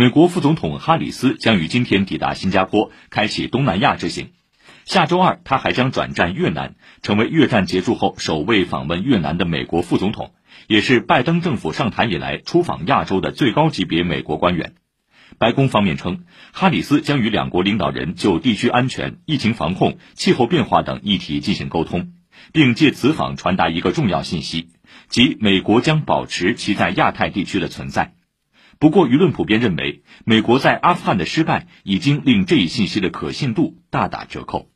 美国副总统哈里斯将于今天抵达新加坡，开启东南亚之行。下周二，他还将转战越南，成为越战结束后首位访问越南的美国副总统，也是拜登政府上台以来出访亚洲的最高级别美国官员。白宫方面称，哈里斯将与两国领导人就地区安全、疫情防控、气候变化等议题进行沟通，并借此访传达一个重要信息，即美国将保持其在亚太地区的存在。不过，舆论普遍认为，美国在阿富汗的失败已经令这一信息的可信度大打折扣。